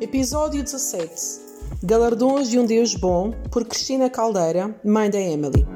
Episódio 17 Galardões de um Deus Bom, por Cristina Caldeira, mãe da Emily.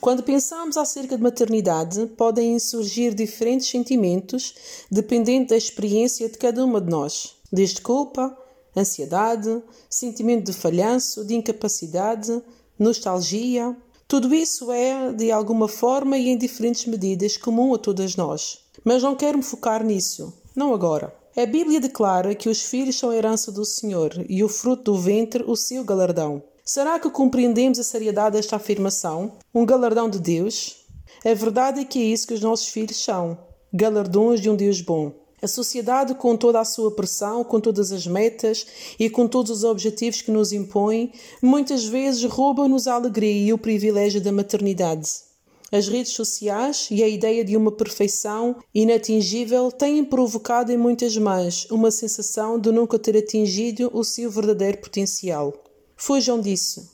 Quando pensamos acerca de maternidade, podem surgir diferentes sentimentos dependendo da experiência de cada uma de nós desde culpa, ansiedade, sentimento de falhanço, de incapacidade, nostalgia. Tudo isso é, de alguma forma e em diferentes medidas, comum a todas nós. Mas não quero me focar nisso, não agora. A Bíblia declara que os filhos são a herança do Senhor e o fruto do ventre o seu galardão. Será que compreendemos a seriedade desta afirmação? Um galardão de Deus? A verdade é que é isso que os nossos filhos são: galardões de um Deus bom. A sociedade, com toda a sua pressão, com todas as metas e com todos os objetivos que nos impõe, muitas vezes rouba-nos a alegria e o privilégio da maternidade. As redes sociais e a ideia de uma perfeição inatingível têm provocado em muitas mães uma sensação de nunca ter atingido o seu verdadeiro potencial. Fujam disso.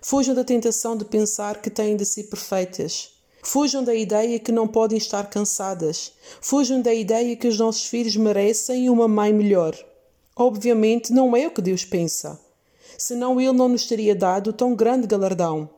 Fujam da tentação de pensar que têm de ser perfeitas Fujam da ideia que não podem estar cansadas. Fujam da ideia que os nossos filhos merecem uma mãe melhor. Obviamente, não é o que Deus pensa. Senão Ele não nos teria dado tão grande galardão.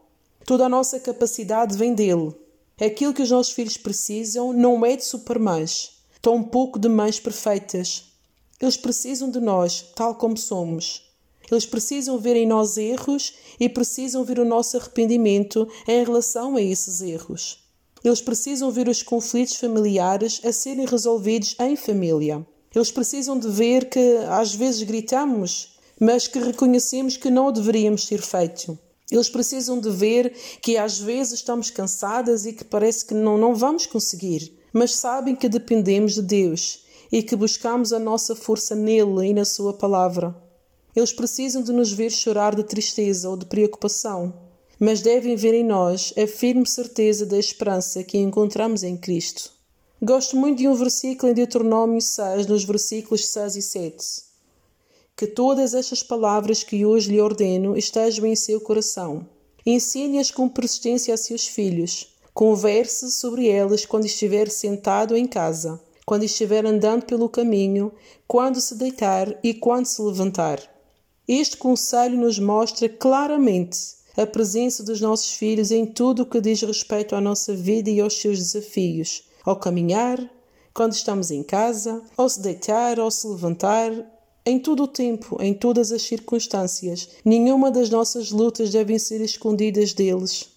Toda a nossa capacidade vem dele. Aquilo que os nossos filhos precisam não é de supermães, tão pouco de mães perfeitas. Eles precisam de nós, tal como somos. Eles precisam ver em nós erros e precisam ver o nosso arrependimento em relação a esses erros. Eles precisam ver os conflitos familiares a serem resolvidos em família. Eles precisam de ver que às vezes gritamos, mas que reconhecemos que não deveríamos ter feito. Eles precisam de ver que às vezes estamos cansadas e que parece que não, não vamos conseguir, mas sabem que dependemos de Deus e que buscamos a nossa força nele e na Sua palavra. Eles precisam de nos ver chorar de tristeza ou de preocupação, mas devem ver em nós a firme certeza da esperança que encontramos em Cristo. Gosto muito de um versículo em Deuteronômio 6, nos versículos 6 e 7. Que todas estas palavras que hoje lhe ordeno estejam em seu coração. Ensine-as com persistência a seus filhos. Converse sobre elas quando estiver sentado em casa, quando estiver andando pelo caminho, quando se deitar e quando se levantar este conselho nos mostra claramente a presença dos nossos filhos em tudo o que diz respeito à nossa vida e aos seus desafios, ao caminhar, quando estamos em casa, ao se deitar, ao se levantar, em todo o tempo, em todas as circunstâncias. Nenhuma das nossas lutas devem ser escondidas deles.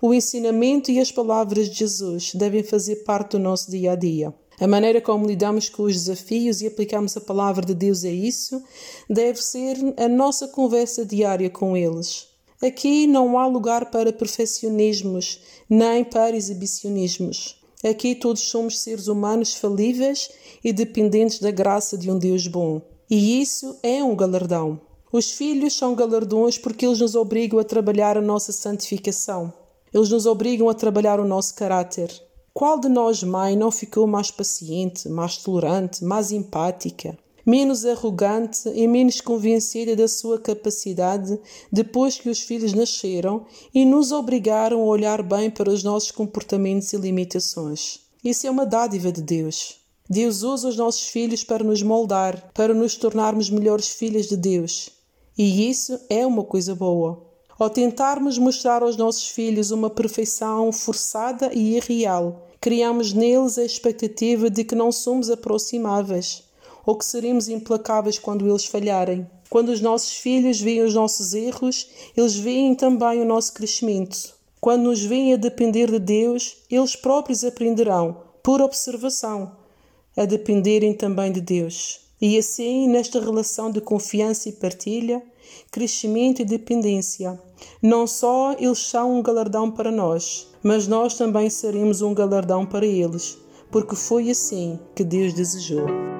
O ensinamento e as palavras de Jesus devem fazer parte do nosso dia a dia. A maneira como lidamos com os desafios e aplicamos a palavra de Deus a isso deve ser a nossa conversa diária com eles. Aqui não há lugar para perfeccionismos nem para exibicionismos. Aqui todos somos seres humanos falíveis e dependentes da graça de um Deus bom. E isso é um galardão. Os filhos são galardões porque eles nos obrigam a trabalhar a nossa santificação. Eles nos obrigam a trabalhar o nosso caráter. Qual de nós, mãe, não ficou mais paciente, mais tolerante, mais empática, menos arrogante e menos convencida da sua capacidade depois que os filhos nasceram e nos obrigaram a olhar bem para os nossos comportamentos e limitações? Isso é uma dádiva de Deus. Deus usa os nossos filhos para nos moldar, para nos tornarmos melhores filhas de Deus. E isso é uma coisa boa. Ao tentarmos mostrar aos nossos filhos uma perfeição forçada e irreal, criamos neles a expectativa de que não somos aproximáveis ou que seremos implacáveis quando eles falharem. Quando os nossos filhos veem os nossos erros, eles veem também o nosso crescimento. Quando nos veem a depender de Deus, eles próprios aprenderão, por observação, a dependerem também de Deus. E assim, nesta relação de confiança e partilha, crescimento e dependência. Não só eles são um galardão para nós, mas nós também seremos um galardão para eles, porque foi assim que Deus desejou.